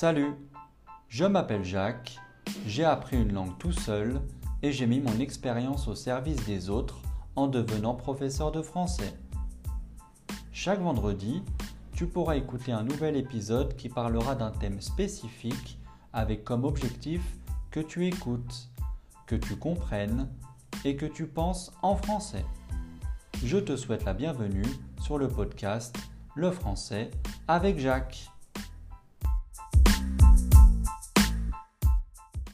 Salut, je m'appelle Jacques, j'ai appris une langue tout seul et j'ai mis mon expérience au service des autres en devenant professeur de français. Chaque vendredi, tu pourras écouter un nouvel épisode qui parlera d'un thème spécifique avec comme objectif que tu écoutes, que tu comprennes et que tu penses en français. Je te souhaite la bienvenue sur le podcast Le français avec Jacques.